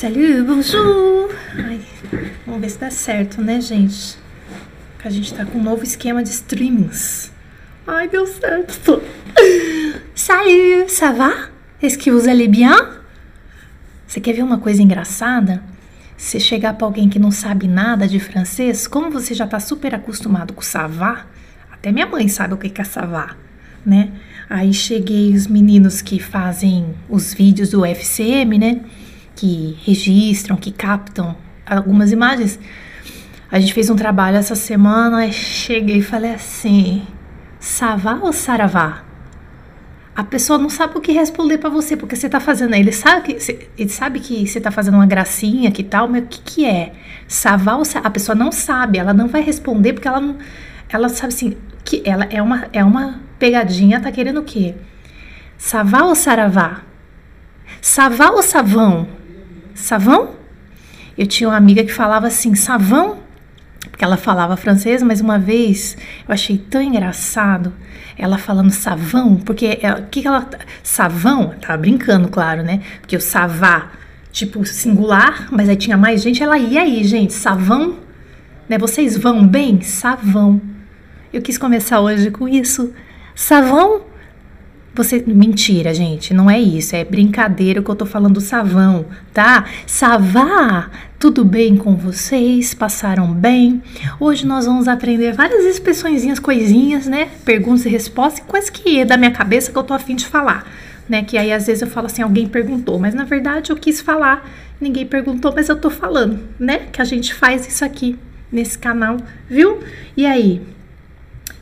Salut, bonjour! Ai, vamos ver se dá certo, né, gente? Que a gente tá com um novo esquema de streamings. Ai, deu certo! Salut, ça va? Est-ce que vous allez bien? Você quer ver uma coisa engraçada? Se chegar para alguém que não sabe nada de francês, como você já tá super acostumado com savá, até minha mãe sabe o que é savá, né? Aí cheguei os meninos que fazem os vídeos do FCM, né? Que registram, que captam algumas imagens. A gente fez um trabalho essa semana, cheguei e falei assim: Savá ou Saravá? A pessoa não sabe o que responder para você, porque você tá fazendo. Ele sabe que, ele sabe que você tá fazendo uma gracinha, que tal, mas o que, que é? Savá ou Saravá? A pessoa não sabe, ela não vai responder porque ela não. Ela sabe assim, que ela é uma, é uma pegadinha, tá querendo o quê? Savá ou Saravá? Savá ou Savão? Savão? Eu tinha uma amiga que falava assim, Savão? Porque ela falava francês, mas uma vez eu achei tão engraçado ela falando savão, porque o que, ela. Savão, tava brincando, claro, né? Porque o savá, tipo, singular, mas aí tinha mais gente, ela ia aí, gente, savão, né? Vocês vão bem? Savão. Eu quis começar hoje com isso. Savão? Você, mentira, gente, não é isso, é brincadeira que eu tô falando savão, tá? Savá, tudo bem com vocês? Passaram bem? Hoje nós vamos aprender várias expressõezinhas, coisinhas, né? Perguntas e respostas, coisas que é da minha cabeça que eu tô afim de falar, né? Que aí às vezes eu falo assim, alguém perguntou, mas na verdade eu quis falar, ninguém perguntou, mas eu tô falando, né? Que a gente faz isso aqui nesse canal, viu? E aí,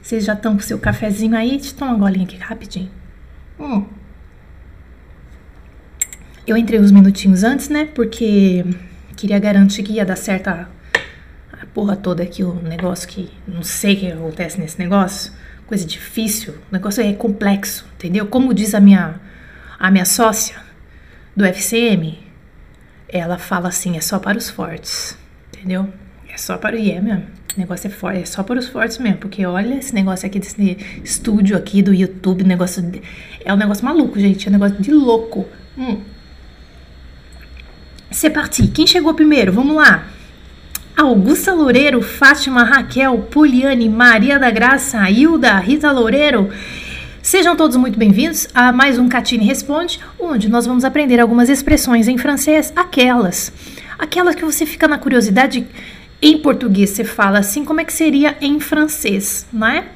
vocês já estão com seu cafezinho aí? Deixa eu tomar uma golinha aqui rapidinho. Hum. Eu entrei uns minutinhos antes, né? Porque queria garantir que ia dar certo a, a porra toda aqui, o negócio que não sei o que acontece nesse negócio. Coisa difícil, o negócio é complexo, entendeu? Como diz a minha, a minha sócia do FCM, ela fala assim: é só para os fortes, entendeu? É só para o IE mesmo. O negócio é forte, é só para os fortes mesmo, porque olha esse negócio aqui desse estúdio aqui do YouTube, negócio de, é um negócio maluco, gente, é um negócio de louco. Hum. C'est parti. Quem chegou primeiro? Vamos lá. Augusta Loureiro, Fátima Raquel, Poliane, Maria da Graça, Hilda, Rita Loureiro. Sejam todos muito bem-vindos a mais um Catine Responde, onde nós vamos aprender algumas expressões em francês, aquelas, aquelas que você fica na curiosidade em português você fala assim, como é que seria em francês, não é?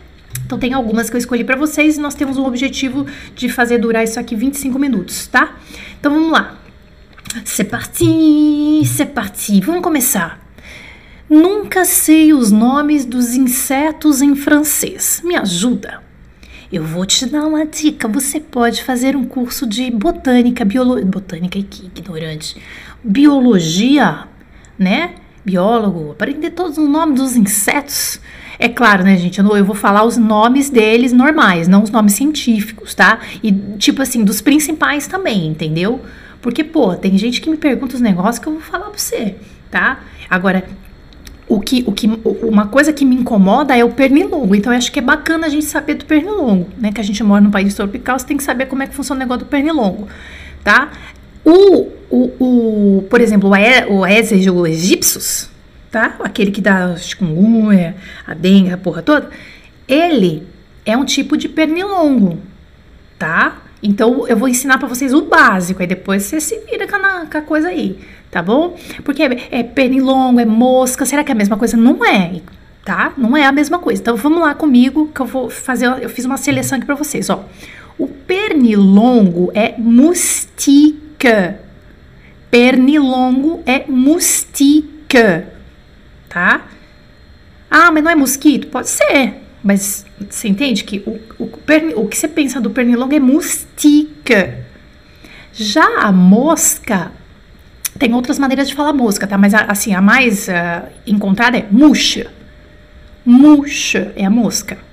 Então tem algumas que eu escolhi para vocês e nós temos o objetivo de fazer durar isso aqui 25 minutos, tá? Então vamos lá. C'est parti, c'est parti. Vamos começar. Nunca sei os nomes dos insetos em francês. Me ajuda. Eu vou te dar uma dica. Você pode fazer um curso de botânica, biologia. Botânica, que ignorante. Biologia, né? Biólogo, aprender todos os nomes dos insetos. É claro, né, gente? Eu, vou falar os nomes deles normais, não os nomes científicos, tá? E, tipo assim, dos principais também, entendeu? Porque, pô, tem gente que me pergunta os negócios que eu vou falar pra você, tá? Agora, o que, o que, uma coisa que me incomoda é o pernilongo. Então, eu acho que é bacana a gente saber do pernilongo, né? Que a gente mora num país tropical, você tem que saber como é que funciona o negócio do pernilongo, tá? O, o, o por exemplo, o, Aedes egípcios, tá? Aquele que dá chikungunya, a dengue, a porra toda, ele é um tipo de pernilongo, tá? Então eu vou ensinar para vocês o básico, aí depois você se vira com a, com a coisa aí, tá bom? Porque é, é, pernilongo, é mosca, será que é a mesma coisa? Não é, tá? Não é a mesma coisa. Então vamos lá comigo que eu vou fazer, eu fiz uma seleção aqui para vocês, ó. O pernilongo é mustica Pernilongo é mustica, tá? Ah, mas não é mosquito? Pode ser, mas você entende que o, o, o que você pensa do pernilongo é mustica. Já a mosca, tem outras maneiras de falar mosca, tá? Mas assim, a mais uh, encontrada é murcha. Murcha é a mosca.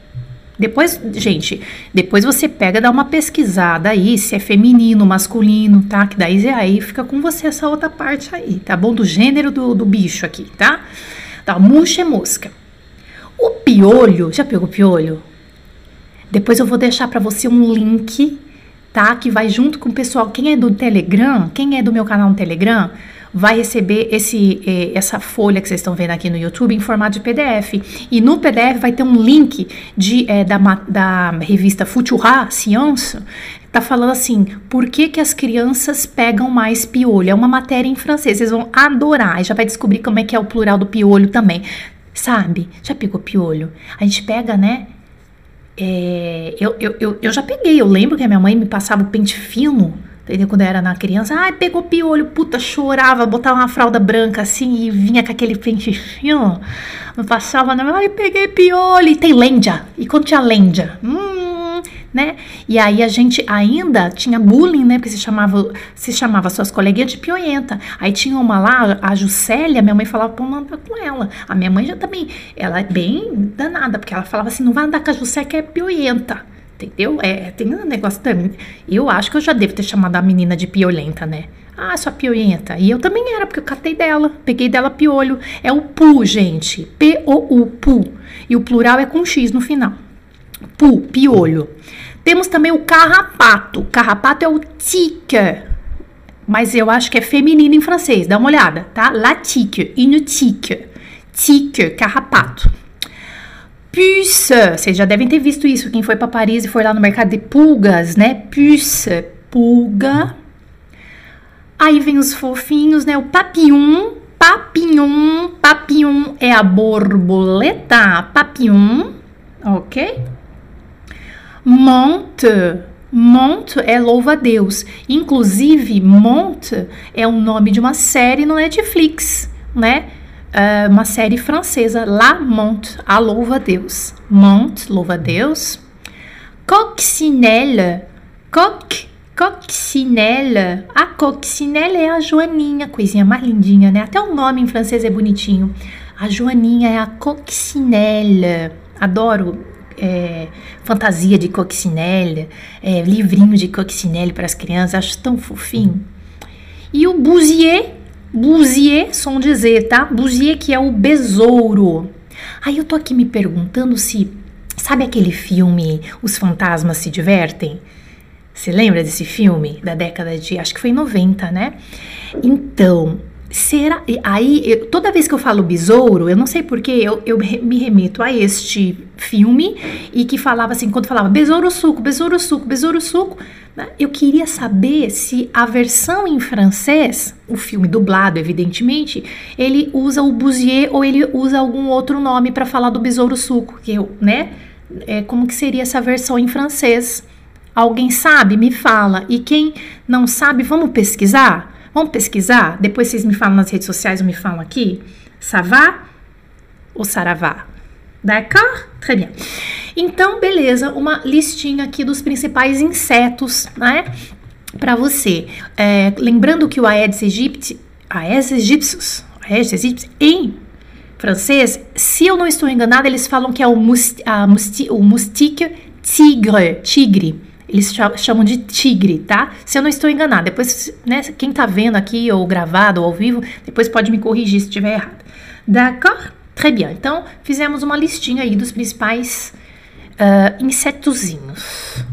Depois, gente, depois você pega, dá uma pesquisada aí, se é feminino, masculino, tá? Que daí aí fica com você essa outra parte aí, tá bom? Do gênero do, do bicho aqui, tá? Tá, murcha é mosca. O piolho, já pegou piolho? Depois eu vou deixar para você um link, tá? Que vai junto com o pessoal. Quem é do Telegram, quem é do meu canal no Telegram, vai receber esse, eh, essa folha que vocês estão vendo aqui no YouTube em formato de PDF. E no PDF vai ter um link de, eh, da, da revista Futura Science, tá falando assim, por que, que as crianças pegam mais piolho? É uma matéria em francês, vocês vão adorar, já vai descobrir como é que é o plural do piolho também. Sabe? Já pegou piolho? A gente pega, né? É, eu, eu, eu, eu já peguei, eu lembro que a minha mãe me passava o pente fino Entendeu? Quando eu era na criança, ai, pegou piolho, puta, chorava, botava uma fralda branca assim e vinha com aquele pentezinho. Não passava, não, ai, peguei piolho. E tem lêndia. E quando tinha lêndia? Hum, né? E aí a gente ainda tinha bullying, né? Porque se chamava, se chamava suas coleguinhas de pioenta. Aí tinha uma lá, a Juscelia, minha mãe falava pra não andar com ela. A minha mãe já também, ela é bem danada, porque ela falava assim, não vai andar com a Juscelia que é pioenta. Entendeu? É, tem um negócio também. Eu acho que eu já devo ter chamado a menina de piolenta, né? Ah, sua piolenta. E eu também era, porque eu catei dela. Peguei dela piolho. É o pu, gente. P-O-U, pu. E o plural é com X no final. Pu, piolho. Temos também o carrapato. Carrapato é o tique. Mas eu acho que é feminino em francês. Dá uma olhada, tá? La tique, une tique. Tique, carrapato. Puce, vocês já devem ter visto isso, quem foi para Paris e foi lá no mercado de pulgas, né? Puce, pulga. Aí vem os fofinhos, né? O papillon, papillon, papillon é a borboleta, papillon, ok? Monte, monte é louva a Deus. Inclusive, monte é o nome de uma série no Netflix, né? Uh, uma série francesa, La Monte, a louva Deus. Monte, louva Deus. Coccinelle, coq, coccinelle. A coccinelle é a Joaninha, coisinha mais lindinha, né? Até o nome em francês é bonitinho. A Joaninha é a coccinelle. Adoro é, fantasia de coccinelle, é, livrinho de coccinelle para as crianças, acho tão fofinho. E o Bousier, Bousier, som de Z, tá? Bousier que é o besouro. Aí eu tô aqui me perguntando se, sabe aquele filme Os Fantasmas se Divertem? Você lembra desse filme da década de, acho que foi 90, né? Então, será aí eu, toda vez que eu falo besouro, eu não sei porque eu, eu me remeto a este filme e que falava assim, quando falava besouro suco, besouro suco, besouro suco, né? eu queria saber se a versão em francês, o filme dublado, evidentemente, ele usa o Bousier ou ele usa algum outro nome para falar do besouro suco, que eu, né? É, como que seria essa versão em francês? Alguém sabe? Me fala. E quem não sabe, vamos pesquisar? Vamos pesquisar? Depois vocês me falam nas redes sociais ou me falam aqui. Savá ou Saravá? D'accord? Très bien. Então, beleza, uma listinha aqui dos principais insetos, né? Para você. É, lembrando que o Aedes aegypti, Aedes aegyptus, Aedes aegyptus em francês, se eu não estou enganada, eles falam que é o, must, a, musti, o mustique tigre, tigre. Eles chamam de tigre, tá? Se eu não estou enganada, depois, né, quem tá vendo aqui, ou gravado, ou ao vivo, depois pode me corrigir se estiver errado. D'accord? Très bien. Então, fizemos uma listinha aí dos principais uh, insetozinhos.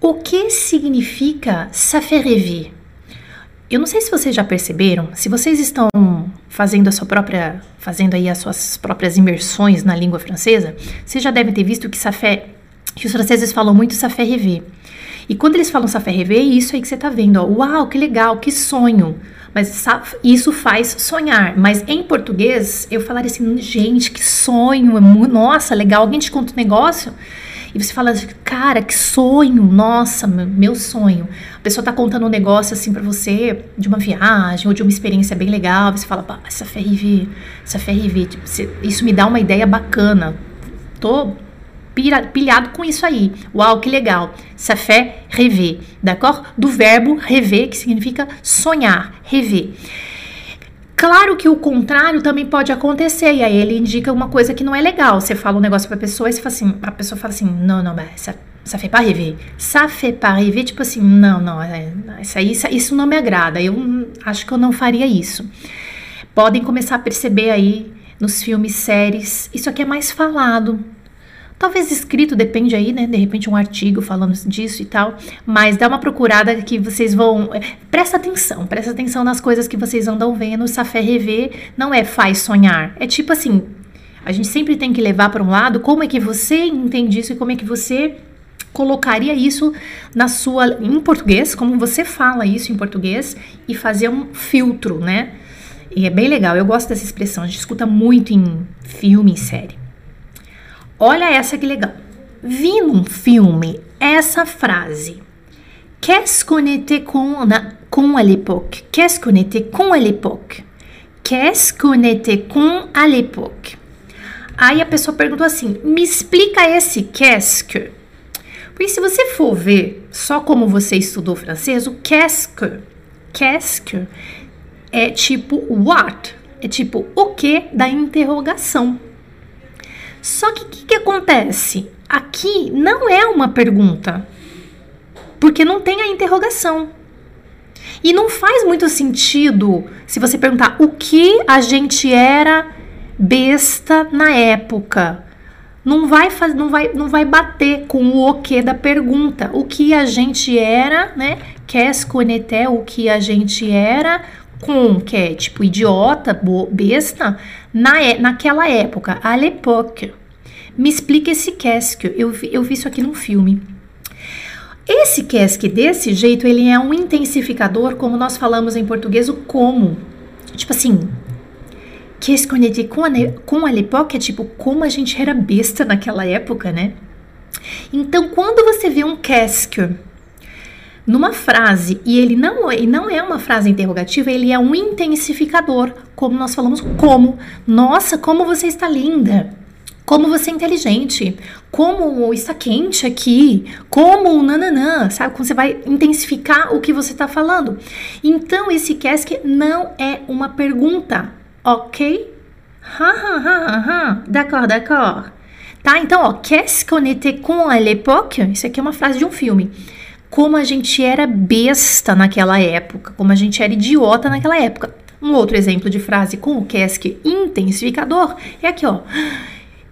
O que significa rêver? Eu não sei se vocês já perceberam, se vocês estão fazendo a sua própria, fazendo aí as suas próprias imersões na língua francesa, vocês já devem ter visto que fait que os franceses falam muito Safé Revé. E quando eles falam Safé Revé, é isso aí que você tá vendo, ó. Uau, que legal, que sonho. Mas isso faz sonhar. Mas em português, eu falaria assim, gente, que sonho, é nossa, legal. Alguém te conta um negócio e você fala, cara, que sonho, nossa, meu sonho. A pessoa tá contando um negócio assim para você de uma viagem ou de uma experiência bem legal. Você fala, essa ferrivé, essa ferrivé, tipo, isso me dá uma ideia bacana. Tô pilhado com isso aí. Uau, que legal. Ça fait rêver, d'accord? Do verbo rever, que significa sonhar, rever. Claro que o contrário também pode acontecer, e aí ele indica uma coisa que não é legal. Você fala um negócio pra pessoa e você fala assim, a pessoa fala assim, não, não, mas ça, fait pas rêver. Ça fait pas rêver, tipo assim, não, não, é, isso, aí, isso não me agrada, eu acho que eu não faria isso. Podem começar a perceber aí nos filmes, séries, isso aqui é mais falado, Talvez escrito, depende aí, né? De repente um artigo falando disso e tal. Mas dá uma procurada que vocês vão. É, presta atenção, presta atenção nas coisas que vocês andam vendo. Safé rever não é faz sonhar. É tipo assim, a gente sempre tem que levar para um lado como é que você entende isso e como é que você colocaria isso na sua em português, como você fala isso em português e fazer um filtro, né? E é bem legal, eu gosto dessa expressão, a gente escuta muito em filme, em série. Olha essa que legal. Vi num filme essa frase. Qu'est-ce qu'on était con, con à l'époque? Qu'est-ce qu'on était con à l'époque? Qu'est-ce qu'on était con à l'époque? Aí a pessoa perguntou assim: me explica esse qu'est-ce que? Porque se você for ver só como você estudou francês, o qu'est-ce que, qu'est-ce que é tipo what, é tipo o que da interrogação. Só que o que, que acontece? Aqui não é uma pergunta, porque não tem a interrogação. E não faz muito sentido se você perguntar o que a gente era besta na época. Não vai, faz, não vai, não vai bater com o o que da pergunta. O que a gente era, né? Était, o que a gente era com, que é tipo idiota, besta, na, naquela época, à l'époque. Me explica esse casque. Eu eu vi isso aqui num filme. Esse casque desse jeito, ele é um intensificador, como nós falamos em português, o como. Tipo assim, qu'est-ce qu'on com, à l'époque é tipo como a gente era besta naquela época, né? Então, quando você vê um casque numa frase e ele não, e não é uma frase interrogativa, ele é um intensificador, como nós falamos, como, nossa, como você está linda, como você é inteligente, como está quente aqui, como nananã, sabe? Como você vai intensificar o que você está falando. Então, esse cask não é uma pergunta, ok? Ha, ha, ha, ha, d'accord, d'accord. Tá? Então, ó, qu'est-ce qu'on était con à l'époque? Isso aqui é uma frase de um filme como a gente era besta naquela época, como a gente era idiota naquela época. Um outro exemplo de frase com o qu'est-ce intensificador é aqui, ó.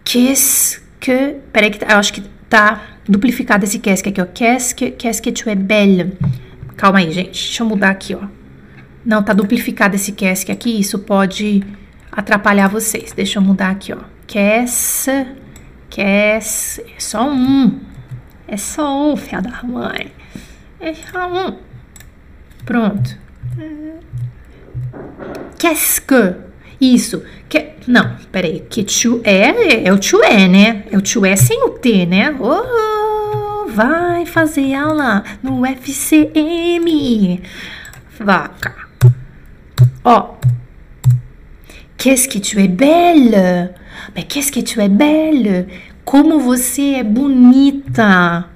Qu'est-ce que. Peraí, que tá, eu acho que tá duplificado esse qu'est-ce aqui, ó. Qu'est-ce que, qu'est-ce que tu es belle. Calma aí, gente. Deixa eu mudar aqui, ó. Não, tá duplificado esse qu'est-ce aqui. Isso pode atrapalhar vocês. Deixa eu mudar aqui, ó. Qu'est-ce. Qu'est-ce. É só um. É só um, filha da mãe. É um. Pronto. Qu'est-ce que? Isso. Que, não, peraí. Que tu é, é o tu é, né? É o tu é sem o T, né? Oh, vai fazer aula no FCM. Vaca. Ó. Qu'est-ce que tu es belle? Mais qu'est-ce que tu es belle? Como você é bonita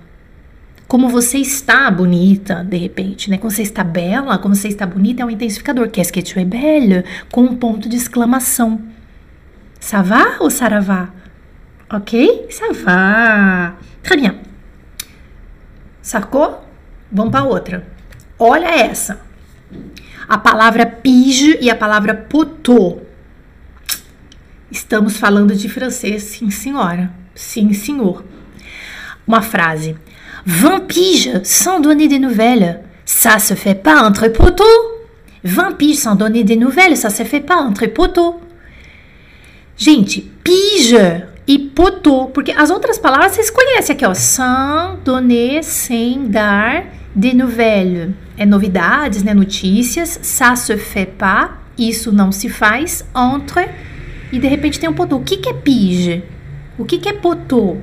como você está bonita, de repente, né? Como você está bela, como você está bonita é um intensificador. Qu'est-ce que tu es belle? Com um ponto de exclamação. Ça va ou saravá? Ok? Ça va. Très bien. Sacou? Vamos para outra. Olha essa. A palavra pige e a palavra potô. Estamos falando de francês, sim, senhora. Sim, senhor. Uma frase. 20 piges sans donner des nouvelles. Ça se fait pas entre poteaux. 20 piges sans donner des nouvelles, ça se fait pas entre poteaux. Gente, pige e poteau, porque as outras palavras vocês conhecem aqui, ó. Sans donner, sem dar, des nouvelles. É novidades, né? Notícias. Ça se fait pas, isso não se faz, entre. E de repente tem um poteau. O que, que é pige? O que, que é poteau?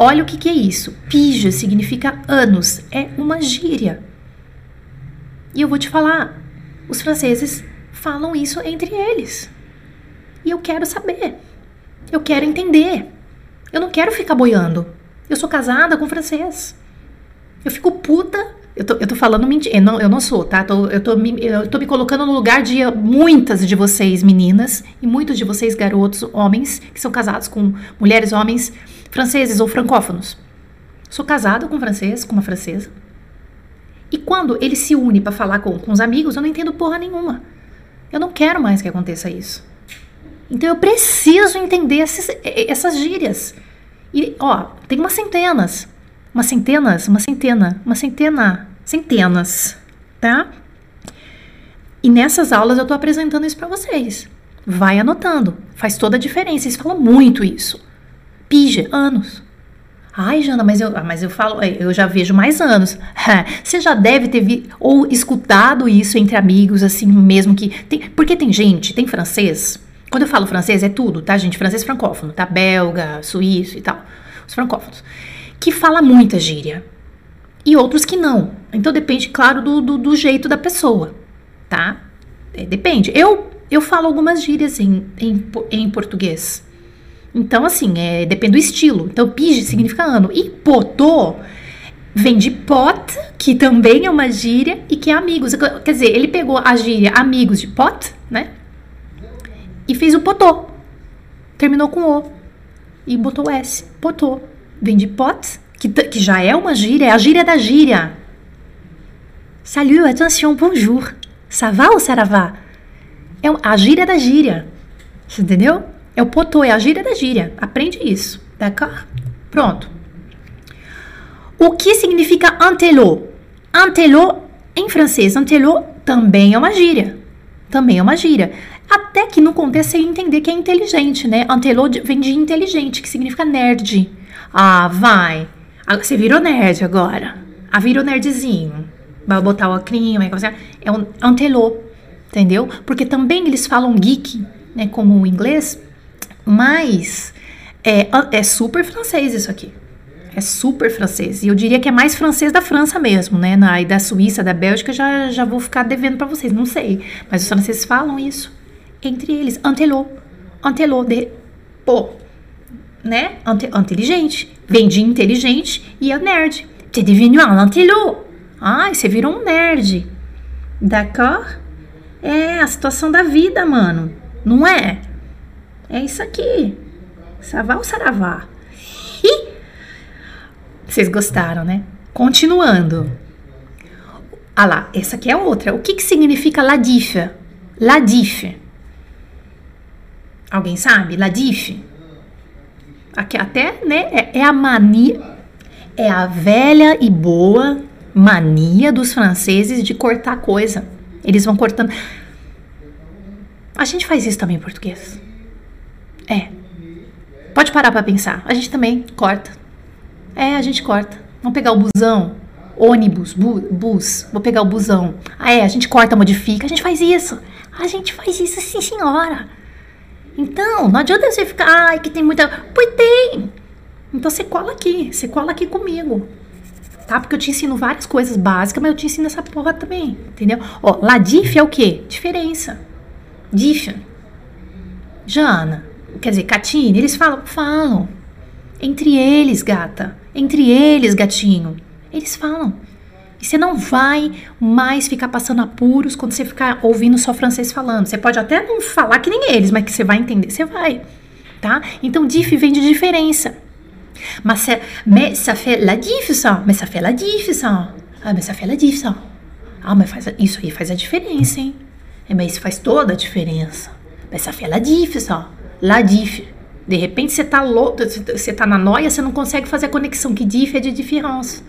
Olha o que, que é isso. Pija significa anos, é uma gíria. E eu vou te falar, os franceses falam isso entre eles. E eu quero saber. Eu quero entender. Eu não quero ficar boiando. Eu sou casada com francês. Eu fico puta. Eu tô, eu tô falando mentira. Eu não, eu não sou, tá? Tô, eu, tô me, eu tô me colocando no lugar de muitas de vocês, meninas, e muitos de vocês, garotos, homens, que são casados com mulheres, homens franceses ou francófonos. Sou casada com um francês, com uma francesa. E quando ele se une para falar com, com os amigos, eu não entendo porra nenhuma. Eu não quero mais que aconteça isso. Então eu preciso entender esses, essas gírias. E, ó, tem umas centenas. Umas centenas, uma centena, uma centena, centenas, tá? E nessas aulas eu tô apresentando isso para vocês. Vai anotando, faz toda a diferença. Eles falam muito isso. Pija, anos. Ai, Jana, mas eu, ah, mas eu falo, é, eu já vejo mais anos. Você já deve ter vi, ou escutado isso entre amigos, assim, mesmo que. Tem, porque tem gente, tem francês. Quando eu falo francês, é tudo, tá, gente? Francês francófono, tá? Belga, suíço e tal. Os francófonos. Que fala muita gíria. E outros que não. Então depende, claro, do, do, do jeito da pessoa, tá? É, depende. Eu eu falo algumas gírias em, em, em português. Então, assim, é, depende do estilo. Então, pige significa ano. E potô vem de pot, que também é uma gíria, e que é amigos. Quer dizer, ele pegou a gíria amigos de pot, né? E fez o potô. Terminou com O. E botou S. Potô. Vem de pot, que, que já é uma gíria, é a gíria da gíria. Salut, attention, bonjour. Ça va ou va? É a gíria da gíria. Entendeu? É o potô, é a gíria da gíria. Aprende isso, d'accord? Pronto. O que significa antelô? Antelô, em francês, antelô também é uma gíria. Também é uma gíria. Até que no contexto você entender que é inteligente, né? Antelô vem de inteligente, que significa nerd. Ah, vai. Ah, você virou nerd agora. Ah, virou nerdzinho. Vai botar o acrinho, é um antelô entendeu? Porque também eles falam geek, né, como o inglês, mas é, é super francês isso aqui. É super francês. E eu diria que é mais francês da França mesmo, né? Na, e da Suíça, da Bélgica, já, já vou ficar devendo para vocês, não sei. Mas os franceses falam isso entre eles. Antelô. Antelô. De, pô, né? Ante, inteligente. Vem de inteligente e é nerd. T'es devenu un antelô. Ai, você virou um nerd. D'accord? É a situação da vida, mano. Não é? É isso aqui. Savá ou saravá? Vocês gostaram, né? Continuando. Ah lá, essa aqui é outra. O que, que significa ladif? Ladif. Alguém sabe? Ladif? Aqui até, né? É, é a mania. É a velha e boa mania dos franceses de cortar coisa. Eles vão cortando. A gente faz isso também em português. É. Pode parar para pensar. A gente também corta. É, a gente corta. Vamos pegar o busão, ônibus, bu bus. Vou pegar o busão. Ah, é, a gente corta, modifica. A gente faz isso. A gente faz isso, sim, senhora. Então, não adianta você ficar, ai, que tem muita. Pois tem. Então você cola aqui, você cola aqui comigo tá? Porque eu te ensino várias coisas básicas, mas eu te ensino essa porra também, entendeu? Ó, lá é o quê? Diferença. Dif. Jana, quer dizer, Catine, eles falam, falam. Entre eles, gata. Entre eles, gatinho. Eles falam. E você não vai mais ficar passando apuros quando você ficar ouvindo só francês falando. Você pode até não falar que nem eles, mas que você vai entender, você vai. Tá? Então, diff vem de diferença. Mas, mais ça fait la diff, ça. Mais ça fait la diff, ça. Ah, mas ça fait la diff, ça. Ah, mas faz, isso aí faz a diferença, hein? É, mas isso faz toda a diferença. Mas ça fait la diff, ça. La diff. De repente você tá louco, você tá na noia, você não consegue fazer a conexão. Que diff é de diferença.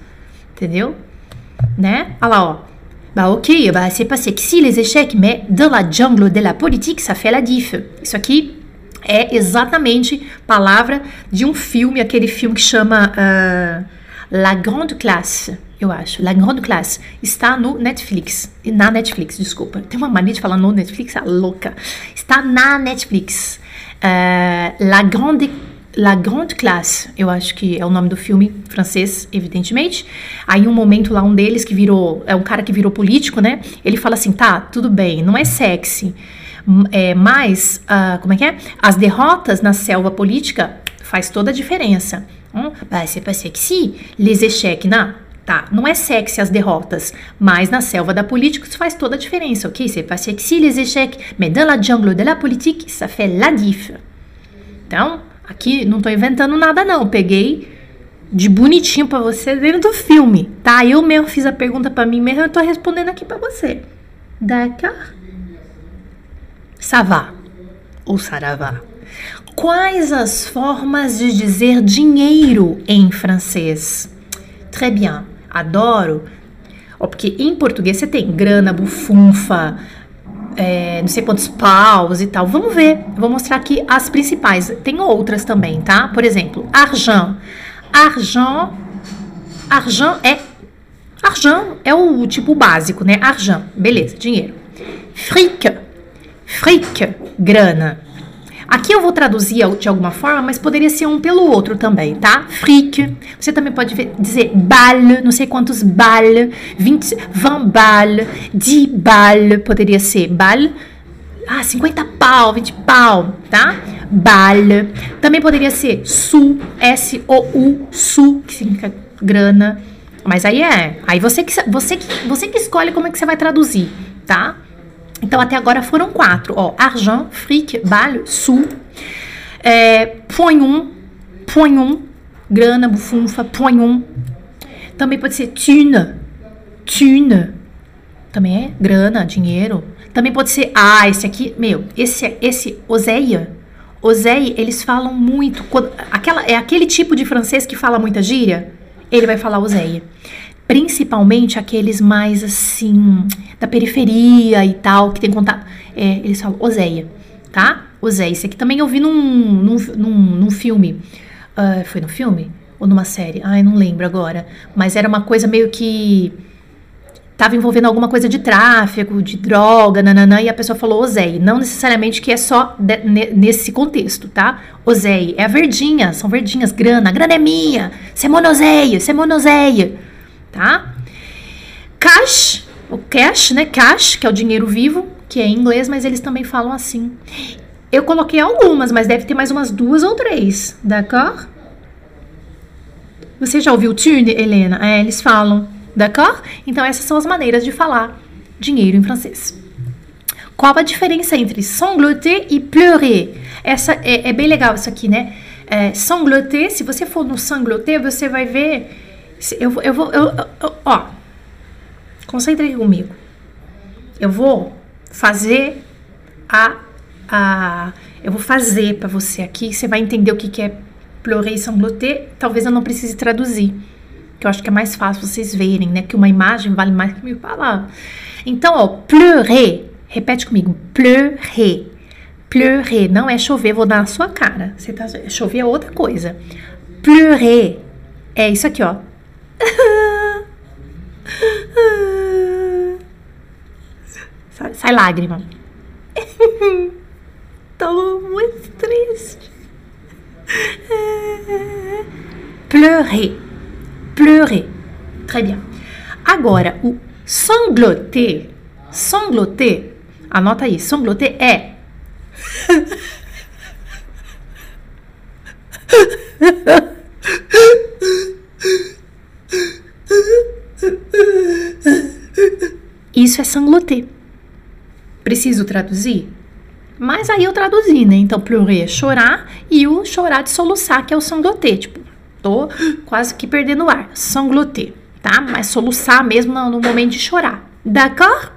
Entendeu? Né? Olha lá, ó. Bah ok, bah c'est passé que si les échecs, mais dans la jungle de la politique, ça fait la diff. Isso aqui é exatamente palavra de um filme, aquele filme que chama uh, La Grande Classe, eu acho. La Grande Classe. Está no Netflix. Na Netflix, desculpa. Tem uma mania de falar no Netflix, a louca. Está na Netflix. Uh, La Grande La Grande Classe, eu acho que é o nome do filme francês, evidentemente. Aí um momento lá, um deles que virou, é um cara que virou político, né? Ele fala assim, tá, tudo bem, não é sexy, é, mas, uh, como é que é? As derrotas na selva política faz toda a diferença. Hum? C'est pas sexy, les échecs, não. Tá, não é sexy as derrotas, mas na selva da política isso faz toda a diferença, ok? C'est pas sexy les échecs, mais dans la jungle de la politique, ça fait la diff. Então, aqui não tô inventando nada não, peguei de bonitinho para você dentro do filme, tá? Eu mesmo fiz a pergunta para mim mesmo, eu tô respondendo aqui para você. D'accord? Savá ou saravá. Quais as formas de dizer dinheiro em francês? Très bien, adoro. Ó, porque em português você tem grana, bufunfa, é, não sei quantos paus e tal. Vamos ver, vou mostrar aqui as principais. Tem outras também, tá? Por exemplo, argent. Argent, argent é argent é o tipo básico, né? Argent, beleza, dinheiro. Fric, fric, grana. Aqui eu vou traduzir de alguma forma, mas poderia ser um pelo outro também, tá? Fric. Você também pode dizer balle, não sei quantos balle, 20, 20 balle, 10 balle, poderia ser balle. Ah, 50 pau, 20 pau, tá? Balle. Também poderia ser su, S-O-U, su, que significa grana. Mas aí é, aí você que, você que, você que escolhe como é que você vai traduzir, tá? Então, até agora foram quatro. Ó, argent, fric, bal, sou, é, poignon, grana, bufunfa, poignon. Também pode ser thune, thune. Também é grana, dinheiro. Também pode ser, ah, esse aqui, meu, esse, esse oseia. Oseia, eles falam muito. Quando, aquela, é aquele tipo de francês que fala muita gíria. Ele vai falar oseia principalmente aqueles mais assim, da periferia e tal, que tem contato. É, eles falam Oséia, tá? Oséia. Isso aqui também eu vi num, num, num, num filme. Uh, foi no filme? Ou numa série? Ai, não lembro agora. Mas era uma coisa meio que. Tava envolvendo alguma coisa de tráfico, de droga, nananã, e a pessoa falou Oséia. Não necessariamente que é só de, nesse contexto, tá? Oséia é a verdinha, são verdinhas, grana, grana é minha, você é é tá? Cash, o cash, né? Cash, que é o dinheiro vivo, que é em inglês, mas eles também falam assim. Eu coloquei algumas, mas deve ter mais umas duas ou três, d'accord? Você já ouviu tune, Helena? É, eles falam, d'accord? Então essas são as maneiras de falar dinheiro em francês. Qual a diferença entre sangloter e pleurer? Essa é, é bem legal isso aqui, né? É, sangloter, se você for no sangloter, você vai ver eu, eu vou. Eu, eu, ó, concentre aqui comigo. Eu vou fazer a. a eu vou fazer para você aqui. Você vai entender o que, que é pleurer e sangloter. Talvez eu não precise traduzir. Que eu acho que é mais fácil vocês verem, né? Que uma imagem vale mais que mil palavras. Então, ó, pleurer. Repete comigo. Pleurer. Pleurer. Não é chover, vou dar na sua cara. Você tá, chover é outra coisa. Pleurer. É isso aqui, ó. Sai, sai lágrima. Tô muito triste. Pleurer. Pleurer. Très bien. Agora, o sangloter. Sangloter. Anota aí. Sangloter é. Isso é sangloter. Preciso traduzir? Mas aí eu traduzi, né? Então, pleurer é chorar e o chorar de soluçar, que é o sangloter. Tipo, tô quase que perdendo o ar. Sangloter, tá? Mas soluçar mesmo no momento de chorar. D'accord?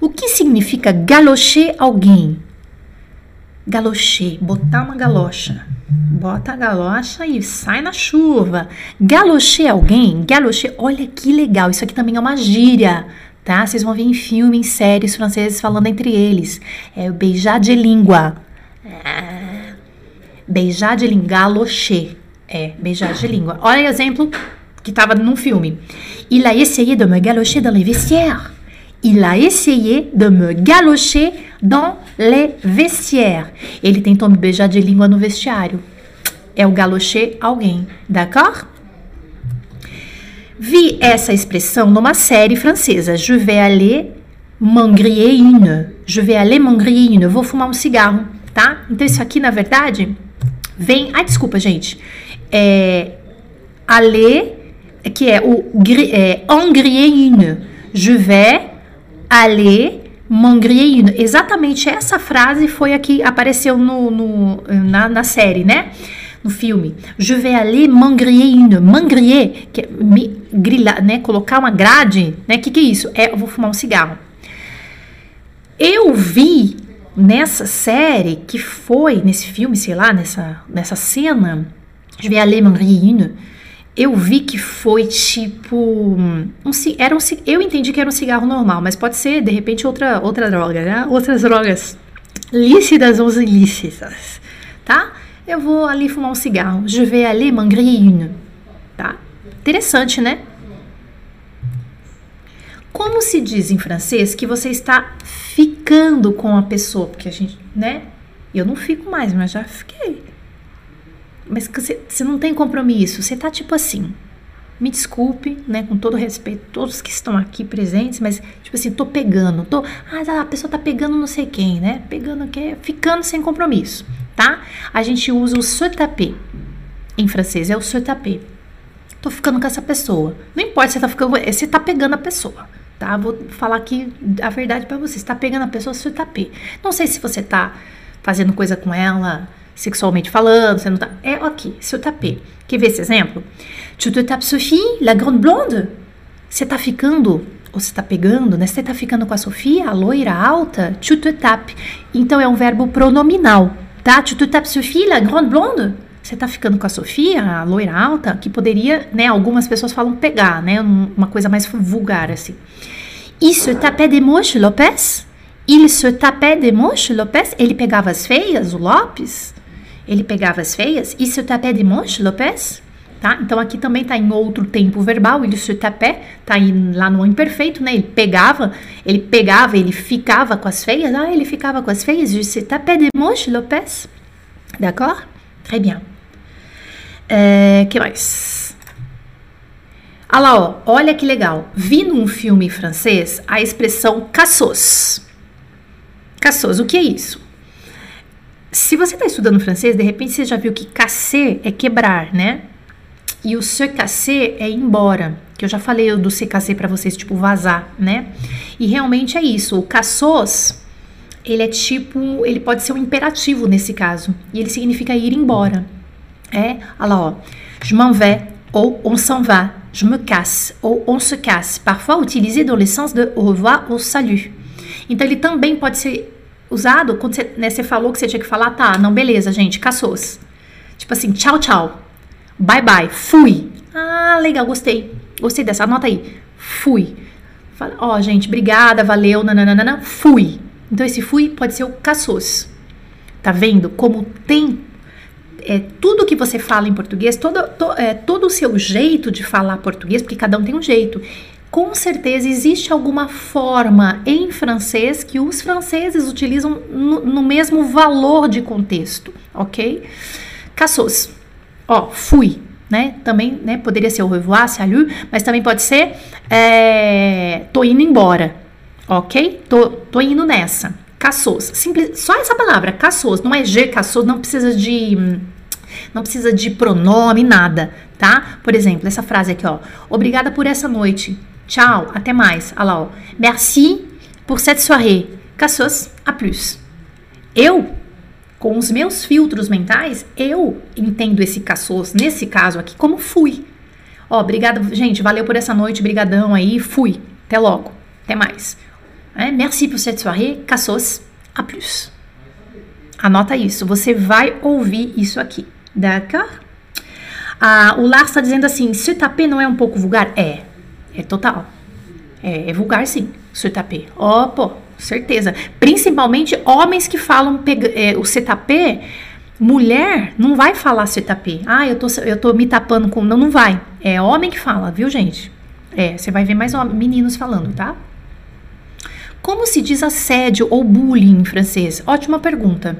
O que significa galocher alguém? Galocher, botar uma galocha. Bota a galocha e sai na chuva. Galocher alguém? Galocher, olha que legal. Isso aqui também é uma gíria, tá? Vocês vão ver em filme, em séries franceses falando entre eles. É o beijar de língua. É. Beijar de língua, galocher. É, beijar de língua. Olha o exemplo que estava num filme. Il a essayé de me galocher dans les vestiaires. Il a essayé de me galocher dans les vestiaires. Ele tentou me beijar de língua no vestiário. É o galocher alguém, d'accord? Vi essa expressão numa série francesa. Je vais aller m'engrier une. Je vais aller m'engrier une. Vou fumar um cigarro, tá? Então isso aqui, na verdade, vem... Ai, desculpa, gente. É... Aller, que é o... É, engrier une. Je vais aller m'engrier une. Exatamente essa frase foi a que apareceu no, no na, na, série, né? No filme. Je vais aller m'engrier une. M'engrier, que é me grillar, né? Colocar uma grade, né? Que, que é isso? É, eu vou fumar um cigarro. Eu vi nessa série que foi, nesse filme, sei lá, nessa, nessa cena, Je vais aller une, eu vi que foi tipo um, era um, eu entendi que era um cigarro normal, mas pode ser de repente outra outra droga, né? Outras drogas lícitas ou ilícitas, tá? Eu vou ali fumar um cigarro. Je vais aller une, tá? Interessante, né? Como se diz em francês que você está ficando com a pessoa, porque a gente, né? Eu não fico mais, mas já fiquei. Mas você, não tem compromisso, você tá tipo assim. Me desculpe, né, com todo respeito, todos que estão aqui presentes, mas tipo assim, tô pegando, tô, ah, tá, a pessoa tá pegando não sei quem, né? Pegando que ficando sem compromisso, tá? A gente usa o se. Em francês é o se. Tô ficando com essa pessoa. Não importa se tá ficando, você tá pegando a pessoa tá? Vou falar aqui a verdade para você. Você tá pegando a pessoa se. Não sei se você tá fazendo coisa com ela, sexualmente falando, você não tá. É aqui, seu tapê. Quer ver esse exemplo? Tu te tapes Sophie, la grande blonde? Você tá ficando, ou você tá pegando, né? Você tá ficando com a Sofia, a loira alta? Tu te tapes. Então é um verbo pronominal, tá? Tu te tapes Sophie, la grande blonde? Você tá ficando com a Sofia, a loira alta, que poderia, né? Algumas pessoas falam pegar, né? Uma coisa mais vulgar assim. Il se tapait des mouches, Lopes? Il se tapait des mouches, Lopes? Ele pegava as feias, o Lopes? Ele pegava as feias? Il se tapait des mouches, Lopes? Tá? Então aqui também tá em outro tempo verbal, ele se tapait, tá aí lá no imperfeito, né? Ele pegava, ele pegava, ele ficava com as feias. Ah, ele ficava com as feias. Il se tapait des mouches, Lopes? D'accord? Très bien. É, que mais? Ah lá, ó, olha que legal. Vi num filme francês a expressão cassos. Cassos, o que é isso? Se você está estudando francês, de repente você já viu que casser é quebrar, né? E o se casser é ir embora, que eu já falei do se casser para vocês, tipo vazar, né? E realmente é isso. O cassos, ele é tipo, ele pode ser um imperativo nesse caso, e ele significa ir embora. É, olha lá, ó. Je m'en vais ou on s'en va. Je me casse ou on se casse. Parfois utilisé dans le sens de au revoir ou salut. Então ele também pode ser usado quando você, né, você falou que você tinha que falar, tá, não, beleza, gente, caçou-se. Tipo assim, tchau, tchau. Bye, bye. Fui. Ah, legal, gostei. Gostei dessa. Anota aí. Fui. Ó, gente, obrigada, valeu, nananana. Fui. Então esse fui pode ser o caçou-se. Tá vendo como tem é, tudo que você fala em português, todo, to, é, todo o seu jeito de falar português, porque cada um tem um jeito, com certeza existe alguma forma em francês que os franceses utilizam no, no mesmo valor de contexto, ok? Caços, ó, fui, né? Também, né? Poderia ser o revoir, salut, mas também pode ser é, tô indo embora, ok? Tô, tô indo nessa. Caços, simples, só essa palavra, caços, não é G, caços, não precisa de não precisa de pronome, nada, tá? Por exemplo, essa frase aqui, ó. Obrigada por essa noite. Tchau, até mais. Olha lá, ó. Merci pour cette soirée. Cassos, a plus. Eu, com os meus filtros mentais, eu entendo esse cassos, nesse caso aqui, como fui. Ó, obrigada, gente, valeu por essa noite, brigadão aí, fui. Até logo, até mais. É, merci pour cette soirée, cassos, a plus. Anota isso, você vai ouvir isso aqui. D'accord? Ah, o Lars está dizendo assim: se tapê não é um pouco vulgar? É, é total. É, é vulgar sim, tapê. Ó, oh, pô, certeza. Principalmente homens que falam é, o setapê. Mulher não vai falar setapê. Ah, eu tô, eu tô me tapando com. Não, não vai. É homem que fala, viu, gente? É, você vai ver mais meninos falando, tá? Como se diz assédio ou bullying em francês? Ótima pergunta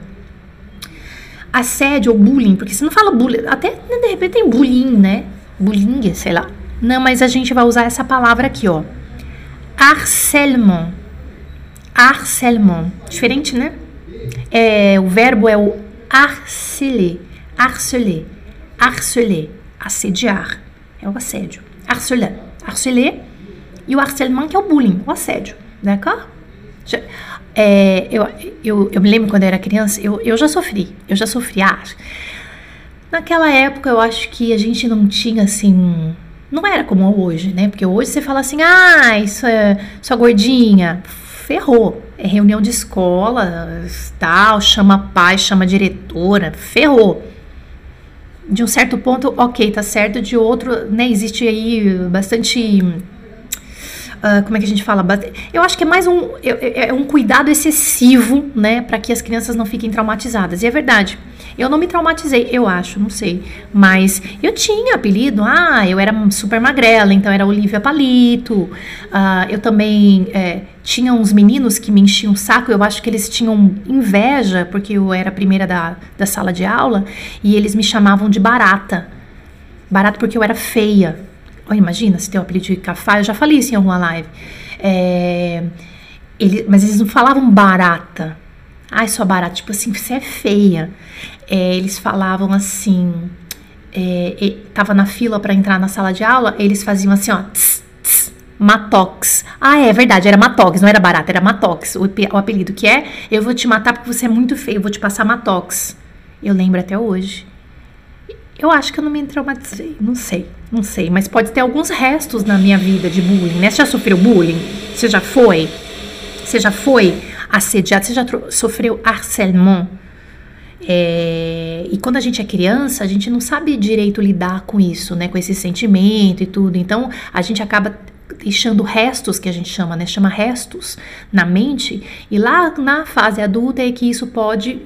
assédio ou bullying, porque você não fala bullying, até né, de repente tem bullying, né? Bullying, sei lá. Não, mas a gente vai usar essa palavra aqui, ó. Harcèlement. Harcèlement. Diferente, né? É, o verbo é o harceler. Harceler. Harceler. Assediar. É o assédio. Harceler. Harceler. E o harcèlement que é o bullying, o assédio. D'accord? É, eu, eu, eu me lembro quando eu era criança, eu, eu já sofri, eu já sofri. Ah, naquela época eu acho que a gente não tinha assim. Não era como hoje, né? Porque hoje você fala assim, ah, isso é sua gordinha, ferrou. é reunião de escola, tal, chama pai, chama diretora, ferrou. De um certo ponto, ok, tá certo, de outro, né, existe aí bastante uh, como é que a gente fala? Eu acho que é mais um, é, é um cuidado excessivo, né, para que as crianças não fiquem traumatizadas. E é verdade. Eu não me traumatizei, eu acho, não sei. Mas eu tinha apelido, ah, eu era super magrela, então era Olivia Palito. Uh, eu também é, tinha uns meninos que me enchiam o saco, eu acho que eles tinham inveja, porque eu era a primeira da, da sala de aula, e eles me chamavam de barata. Barata porque eu era feia. Oh, imagina se tem o apelido de Cafá, eu já falei isso em alguma live. É, ele, mas eles não falavam barata. Ai, sua barata, tipo assim, você é feia. É, eles falavam assim. É, tava na fila para entrar na sala de aula, eles faziam assim, ó. Tss, tss, Matox. Ah, é verdade, era Matox, não era barata, era Matox. O, o apelido que é, eu vou te matar porque você é muito feio, eu vou te passar Matox. Eu lembro até hoje. Eu acho que eu não me traumatizei, não sei, não sei, mas pode ter alguns restos na minha vida de bullying, né? Você já sofreu bullying? Você já foi? Você já foi assediado? Você já sofreu harcèlement? É, e quando a gente é criança, a gente não sabe direito lidar com isso, né? Com esse sentimento e tudo. Então, a gente acaba deixando restos, que a gente chama, né? Chama restos na mente. E lá na fase adulta é que isso pode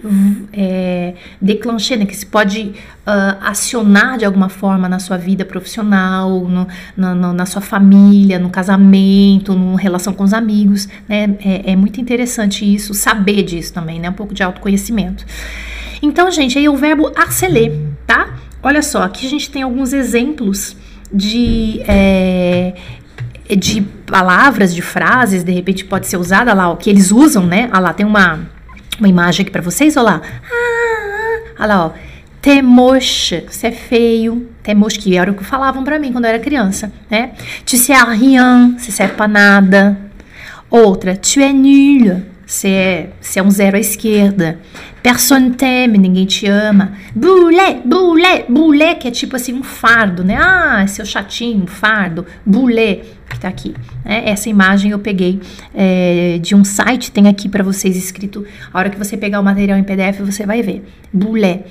é, declancher, né? Que se pode uh, acionar de alguma forma na sua vida profissional, no, no, na sua família, no casamento, na relação com os amigos, né? É, é muito interessante isso, saber disso também, né? Um pouco de autoconhecimento. Então, gente, aí o verbo harceler, tá? Olha só, aqui a gente tem alguns exemplos de é, de palavras, de frases, de repente pode ser usada lá, o que eles usam, né? Olha lá, tem uma, uma imagem aqui para vocês, olha lá. Ah, olha lá, ó. Temoche, você é feio. Temoche, que era o que falavam para mim quando eu era criança, né? Tu sais rien, você serve pra nada. Outra, tu es nul, você é, você é um zero à esquerda. Personne t'aime, ninguém te ama. Boulé, boulé, boulé, que é tipo assim um fardo, né? Ah, seu chatinho, um fardo. Boulé, que tá aqui. Né? Essa imagem eu peguei é, de um site, tem aqui para vocês escrito. A hora que você pegar o material em PDF, você vai ver. Boulé.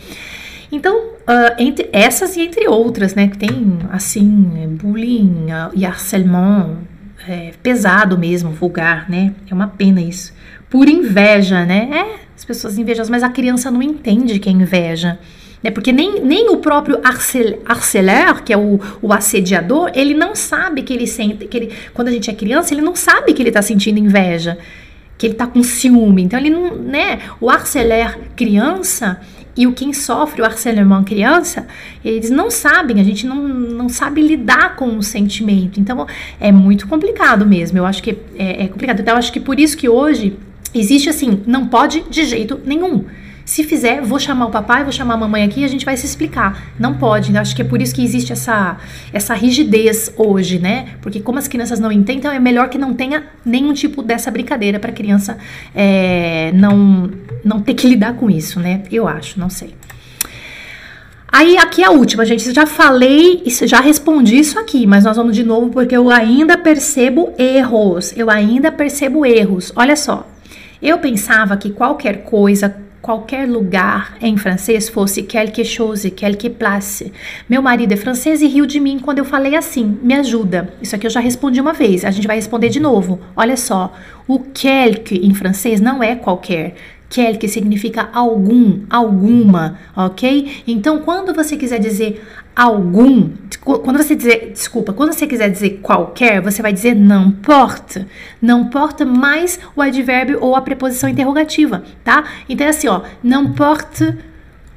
Então, uh, entre essas e entre outras, né? Que tem, assim, bullying e harcèlement é, pesado mesmo, vulgar, né? É uma pena isso. Por inveja, né? É, as pessoas invejam, mas a criança não entende que é inveja. Né? Porque nem, nem o próprio arceler, que é o, o assediador, ele não sabe que ele sente, que ele, quando a gente é criança, ele não sabe que ele está sentindo inveja, que ele está com ciúme. Então ele não, né? O arceler criança e o quem sofre o harcèlement criança, eles não sabem, a gente não, não sabe lidar com o sentimento. Então é muito complicado mesmo. Eu acho que é, é complicado. Então eu acho que por isso que hoje Existe assim, não pode de jeito nenhum. Se fizer, vou chamar o papai, vou chamar a mamãe aqui e a gente vai se explicar. Não pode. Acho que é por isso que existe essa, essa rigidez hoje, né? Porque como as crianças não entendem, é melhor que não tenha nenhum tipo dessa brincadeira para a criança é, não, não ter que lidar com isso, né? Eu acho, não sei. Aí, aqui é a última, gente. Já falei, já respondi isso aqui, mas nós vamos de novo porque eu ainda percebo erros. Eu ainda percebo erros. Olha só. Eu pensava que qualquer coisa, qualquer lugar em francês fosse quelque chose, quelque place. Meu marido é francês e riu de mim quando eu falei assim. Me ajuda. Isso aqui eu já respondi uma vez. A gente vai responder de novo. Olha só. O quelque em francês não é qualquer. Quelque significa algum, alguma, ok? Então, quando você quiser dizer algum, quando você dizer, desculpa, quando você quiser dizer qualquer, você vai dizer não porta, não porta mais o advérbio ou a preposição interrogativa, tá? Então é assim, ó, não porte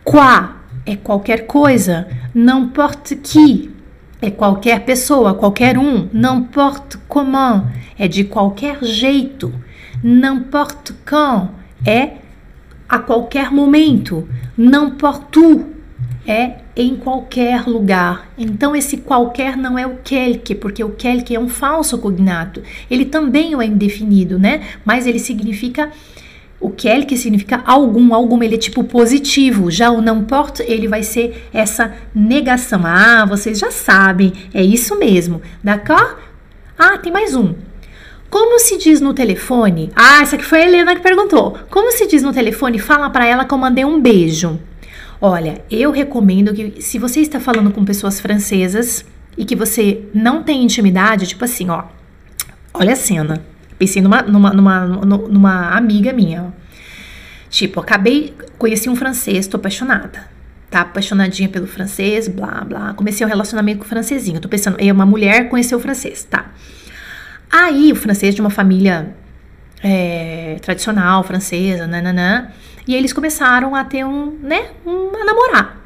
quoi é qualquer coisa, não porte qui é qualquer pessoa, qualquer um, não porte comment é de qualquer jeito, não porte quand é a qualquer momento, não porte où é em qualquer lugar. Então esse qualquer não é o quelque, porque o quelque é um falso cognato. Ele também é indefinido, né? Mas ele significa o quelque significa algum, algum, ele é tipo positivo. Já o não porte, ele vai ser essa negação. Ah, vocês já sabem, é isso mesmo. D'accord? Ah, tem mais um. Como se diz no telefone? Ah, essa aqui foi a Helena que perguntou. Como se diz no telefone? Fala para ela que eu mandei um beijo. Olha, eu recomendo que se você está falando com pessoas francesas e que você não tem intimidade, tipo assim, ó. Olha a cena. Pensei numa, numa, numa, numa amiga minha. Tipo, acabei, conheci um francês, tô apaixonada. Tá apaixonadinha pelo francês, blá, blá. Comecei um relacionamento com o francesinho. Tô pensando, é uma mulher conheceu o francês, tá? Aí, o francês de uma família é, tradicional francesa, nananã. E eles começaram a ter um, né, um, a namorar.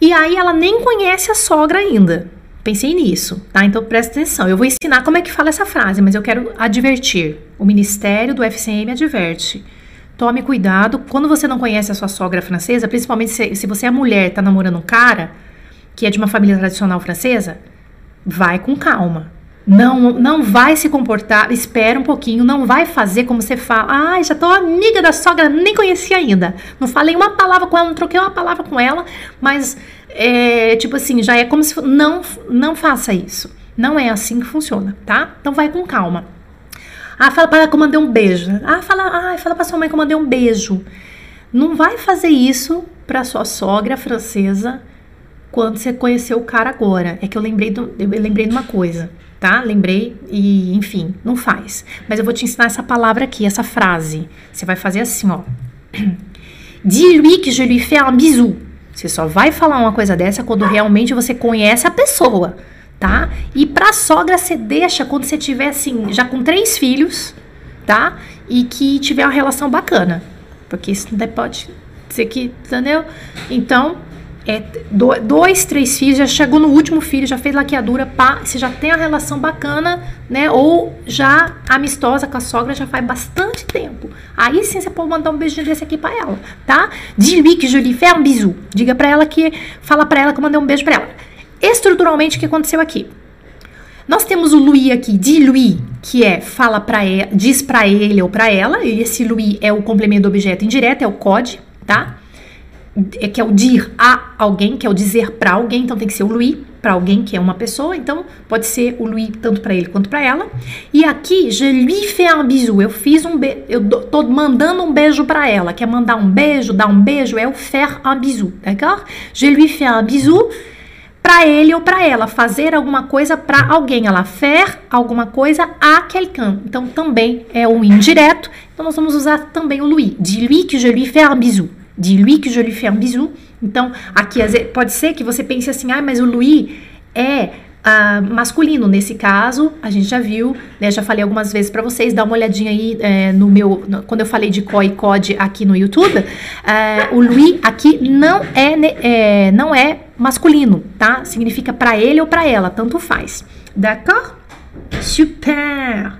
E aí ela nem conhece a sogra ainda. Pensei nisso, tá? Então presta atenção. Eu vou ensinar como é que fala essa frase, mas eu quero advertir. O Ministério do FCM adverte. Tome cuidado quando você não conhece a sua sogra francesa, principalmente se, se você é mulher, tá namorando um cara que é de uma família tradicional francesa, vai com calma. Não, não vai se comportar, espera um pouquinho, não vai fazer como você fala. Ai, ah, já tô amiga da sogra, nem conheci ainda. Não falei uma palavra com ela, não troquei uma palavra com ela, mas é, tipo assim, já é como se não não faça isso. Não é assim que funciona, tá? Então vai com calma. Ah, fala para ela que eu mandei um beijo. Ah, fala, ah, fala para sua mãe que eu mandei um beijo. Não vai fazer isso para sua sogra francesa quando você conheceu o cara agora. É que eu lembrei, eu lembrei de uma coisa tá? Lembrei e, enfim, não faz. Mas eu vou te ensinar essa palavra aqui, essa frase. Você vai fazer assim, ó. Dis-lui que je lui fais un bisou. Você só vai falar uma coisa dessa quando realmente você conhece a pessoa, tá? E pra sogra você deixa quando você tiver assim, já com três filhos, tá? E que tiver uma relação bacana. Porque isso pode ser que, entendeu? Então, é, dois, três filhos, já chegou no último filho, já fez laqueadura, pá, você já tem a relação bacana, né? Ou já amistosa com a sogra já faz bastante tempo. Aí sim você pode mandar um beijinho desse aqui pra ela, tá? Dis-lui que je lui fais un bisou. Diga pra ela que, fala pra ela que eu mandei um beijo pra ela. Estruturalmente, o que aconteceu aqui? Nós temos o Louis aqui, de Louis, que é fala para diz para ele ou para ela, e esse Louis é o complemento do objeto indireto, é o code, tá? É, que é o dir a alguém, que é o dizer para alguém, então tem que ser o lui para alguém que é uma pessoa, então pode ser o lui tanto para ele quanto para ela. E aqui, je lui fais un bisou, eu fiz um beijo, eu tô mandando um beijo para ela, quer mandar um beijo, dar um beijo, é o faire un bisou, d'accord? Je lui fais un bisou para ele ou para ela, fazer alguma coisa para alguém, ela faire alguma coisa a quelqu'un. Então também é um indireto, então nós vamos usar também o lui. Dis-lui que je lui fais un bisou de lui que je lui fais un bisou. Então, aqui pode ser que você pense assim, ah, mas o Louis é uh, masculino. Nesse caso, a gente já viu, né? Já falei algumas vezes para vocês, dá uma olhadinha aí é, no meu, no, quando eu falei de co e code aqui no YouTube. Uh, o Louis aqui não é, é, não é masculino, tá? Significa para ele ou para ela, tanto faz. D'accord? Super!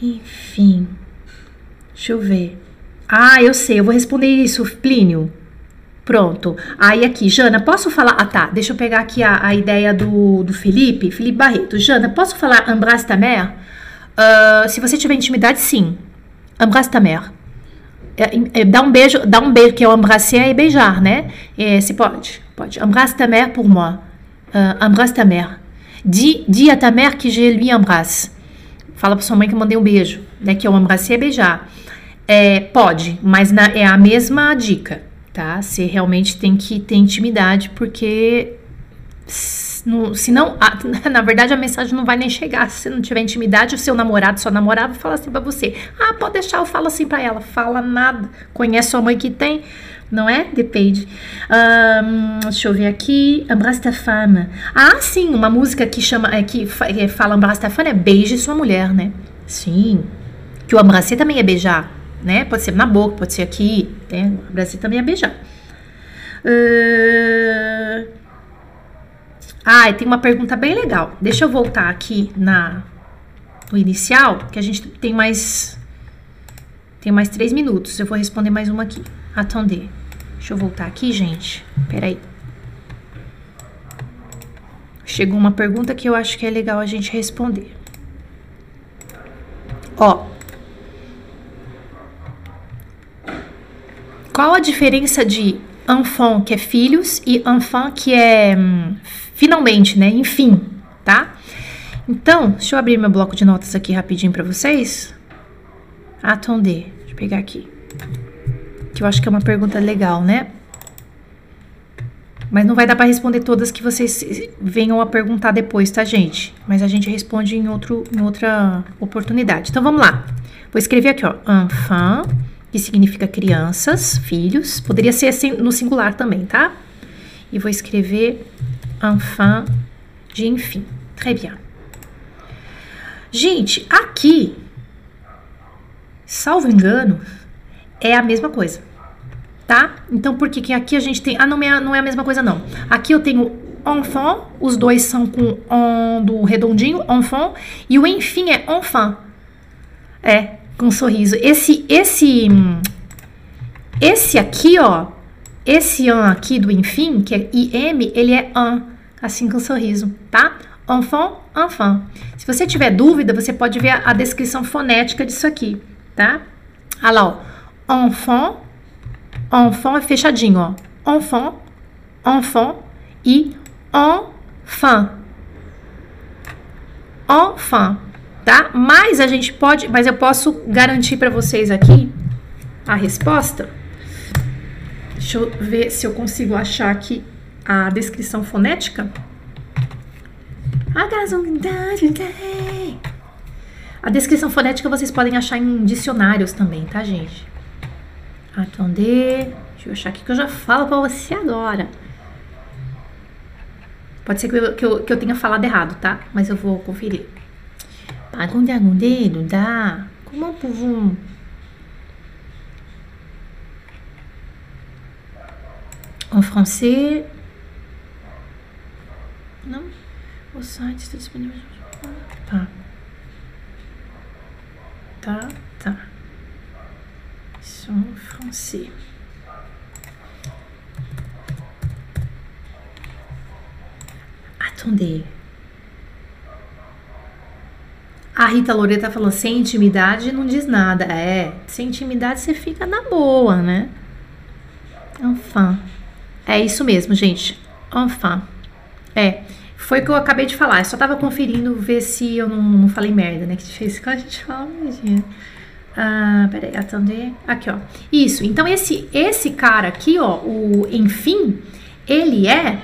Enfim, deixa eu ver. Ah, eu sei, eu vou responder isso, Plínio. Pronto. Aí aqui, Jana, posso falar? Ah, tá. Deixa eu pegar aqui a, a ideia do, do Felipe, Felipe Barreto. Jana, posso falar embrasse ta mère? Uh, se você tiver intimidade, sim. Embrasse ta mère. É, é, dá um beijo, dá um beijo, que é o embrasser e beijar, né? É, se pode, pode. Embrasse ta mère pour moi. Uh, embrasse ta mère. Dis à ta mère que je lui embrasse. Fala pra sua mãe que eu mandei um beijo, né? Que é o embrasser e beijar. É, pode, mas na, é a mesma dica, tá? Você realmente tem que ter intimidade, porque se não, na verdade a mensagem não vai nem chegar. Se não tiver intimidade, o seu namorado, sua namorada fala assim para você: "Ah, pode deixar, eu falo assim para ela". Fala nada. Conhece sua mãe que tem, não é? Depende. Um, deixa eu ver aqui. Embrasse ta femme. Ah, sim, uma música que chama é, que é, fala Embrasse ta femme é Beije sua mulher, né? Sim. Que o abracer também é beijar né? Pode ser na boca, pode ser aqui, né? O Brasil também é beijar. Uh... Ah, tem uma pergunta bem legal. Deixa eu voltar aqui na no inicial, que a gente tem mais tem mais três minutos. Eu vou responder mais uma aqui. Attendez. Deixa eu voltar aqui, gente. Peraí. Chegou uma pergunta que eu acho que é legal a gente responder. Ó, Qual a diferença de enfant, que é filhos, e enfant, que é hum, finalmente, né? Enfim, tá? Então, deixa eu abrir meu bloco de notas aqui rapidinho para vocês. Attendez. Deixa eu pegar aqui. Que eu acho que é uma pergunta legal, né? Mas não vai dar para responder todas que vocês venham a perguntar depois, tá, gente? Mas a gente responde em, outro, em outra oportunidade. Então, vamos lá. Vou escrever aqui, ó. Enfant, que significa crianças, filhos. Poderia ser assim no singular também, tá? E vou escrever enfant de enfim. Très bien. Gente, aqui, salvo engano, é a mesma coisa, tá? Então, por que, aqui a gente tem... Ah, não é, não é a mesma coisa, não. Aqui eu tenho enfant, os dois são com on do redondinho, enfant, e o enfim é enfant. É, com um sorriso. Esse, esse, esse aqui, ó, esse an aqui do enfim, que é im, ele é an, assim com um sorriso, tá? Enfant, enfant. Se você tiver dúvida, você pode ver a, a descrição fonética disso aqui, tá? Olha lá, ó. Enfant, enfant é fechadinho, ó. Enfant, enfant e enfant. Enfant, tá? Mas a gente pode, mas eu posso garantir para vocês aqui a resposta. Deixa eu ver se eu consigo achar aqui a descrição fonética. A descrição fonética vocês podem achar em dicionários também, tá, gente? Attendez. Deixa eu achar aqui que eu já falo pra você agora. Pode ser que eu, que eu, que eu tenha falado errado, tá? Mas eu vou conferir. Pagunde agunde, dá. Como pouvons En français. Não? O site está disponível. Tá. Tá, tá. Som francês. Attendez. A Rita Loreta falou: sem intimidade não diz nada. É, sem intimidade você fica na boa, né? Enfin. É isso mesmo, gente. Enfin. É. Foi o que eu acabei de falar. Eu só tava conferindo ver se eu não, não falei merda, né? Que fez que a gente fala, imagina. Ah, peraí, atender. Aqui, ó. Isso. Então, esse, esse cara aqui, ó, o enfim, ele é.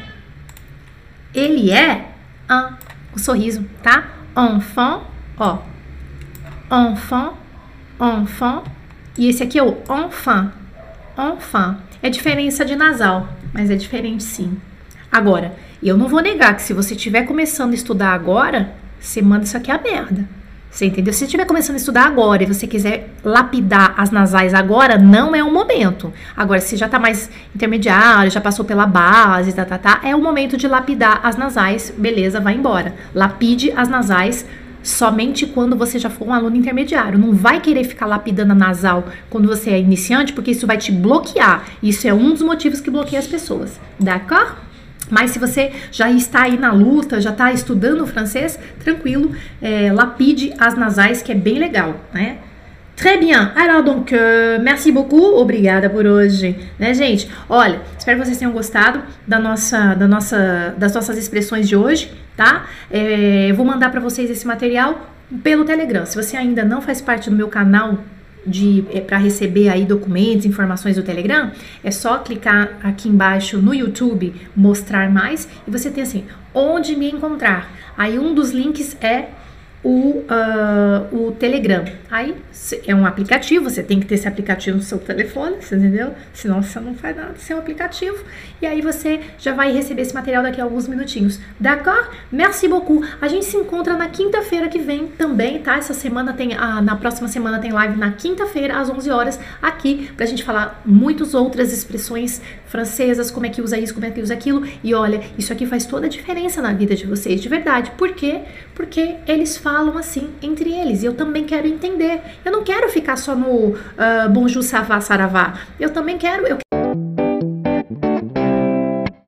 Ele é. Ah, o sorriso, tá? Enfant, ó. Enfant, enfant. E esse aqui é o enfant. Enfant. É diferença de nasal, mas é diferente sim. Agora, eu não vou negar que se você estiver começando a estudar agora, você manda isso aqui a merda. Você entendeu? Se você estiver começando a estudar agora e você quiser lapidar as nasais agora, não é o momento. Agora, se já está mais intermediário, já passou pela base, tá, tá, tá, é o momento de lapidar as nasais, beleza, vai embora. Lapide as nasais somente quando você já for um aluno intermediário. Não vai querer ficar lapidando a nasal quando você é iniciante, porque isso vai te bloquear. Isso é um dos motivos que bloqueia as pessoas. D'accord? Mas se você já está aí na luta, já está estudando francês, tranquilo, é, lapide as nasais, que é bem legal, né? Très bien. Alors, donc, euh, merci beaucoup. Obrigada por hoje, né, gente? Olha, espero que vocês tenham gostado da nossa, da nossa, das nossas expressões de hoje, tá? É, vou mandar para vocês esse material pelo Telegram. Se você ainda não faz parte do meu canal de é, para receber aí documentos, informações do Telegram, é só clicar aqui embaixo no YouTube, mostrar mais e você tem assim, onde me encontrar. Aí um dos links é o, uh, o Telegram. Aí é um aplicativo, você tem que ter esse aplicativo no seu telefone, você entendeu? Senão você não faz nada sem o aplicativo. E aí você já vai receber esse material daqui a alguns minutinhos. D'accord? Merci beaucoup. A gente se encontra na quinta-feira que vem também, tá? Essa semana tem, na próxima semana tem live na quinta-feira às 11 horas aqui pra gente falar muitas outras expressões francesas, como é que usa isso, como é que usa aquilo. E olha, isso aqui faz toda a diferença na vida de vocês, de verdade. Por quê? Porque eles falam assim entre eles. E eu também quero entender. Eu não quero ficar só no uh, bonjour, ça va, saravá. Eu também quero. Eu